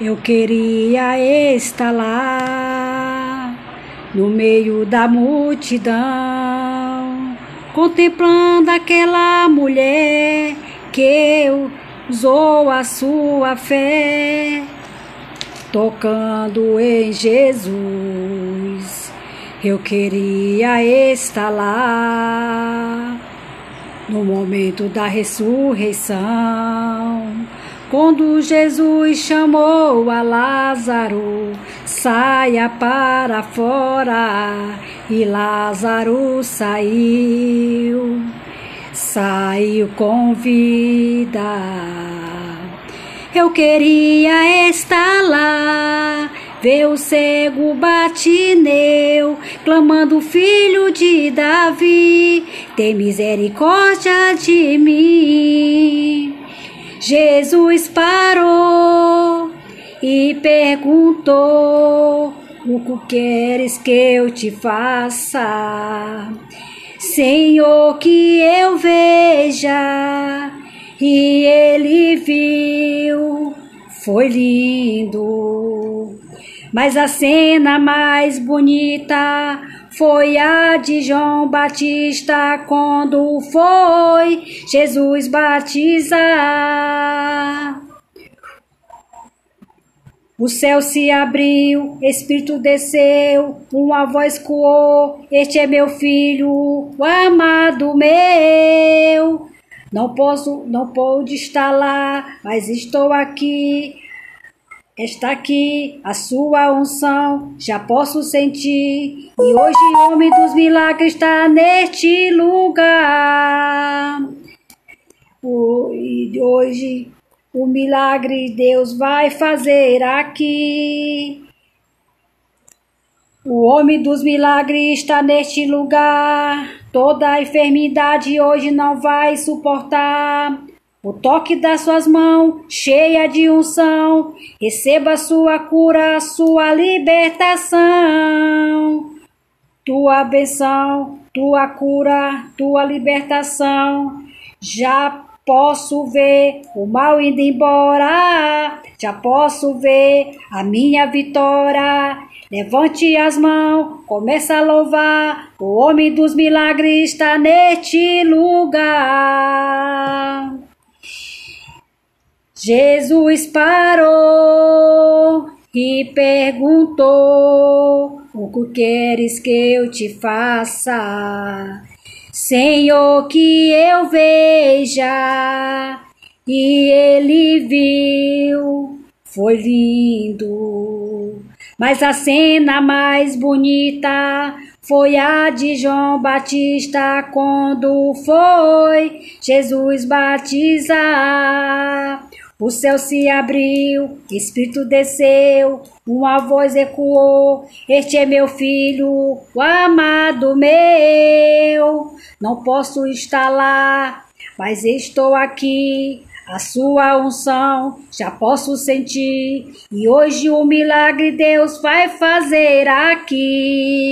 Eu queria estar lá no meio da multidão, contemplando aquela mulher que usou a sua fé, tocando em Jesus. Eu queria estar lá no momento da ressurreição quando Jesus chamou a Lázaro, saia para fora, e Lázaro saiu, saiu com vida. Eu queria estar lá, ver o cego batineu, clamando filho de Davi, tem misericórdia de mim. Jesus parou e perguntou: O que queres que eu te faça? Senhor, que eu veja. E ele viu, foi lindo. Mas a cena mais bonita foi a de João Batista quando foi Jesus batizar. O céu se abriu, Espírito desceu, uma voz coou: Este é meu filho, o amado meu. Não posso, não pude estar lá, mas estou aqui Está aqui a sua unção, já posso sentir. E hoje o homem dos milagres está neste lugar. E hoje o milagre Deus vai fazer aqui. O homem dos milagres está neste lugar. Toda a enfermidade hoje não vai suportar. O toque das suas mãos, cheia de unção, receba sua cura, sua libertação. Tua benção, tua cura, tua libertação. Já posso ver o mal indo embora, já posso ver a minha vitória. Levante as mãos, começa a louvar, o homem dos milagres está neste lugar. Jesus parou e perguntou: O que queres que eu te faça? Senhor, que eu veja. E ele viu, foi lindo. Mas a cena mais bonita foi a de João Batista quando foi Jesus batizar. O céu se abriu, Espírito desceu, uma voz ecoou: Este é meu filho, o amado meu. Não posso estar lá, mas estou aqui. A sua unção já posso sentir, e hoje o milagre Deus vai fazer aqui.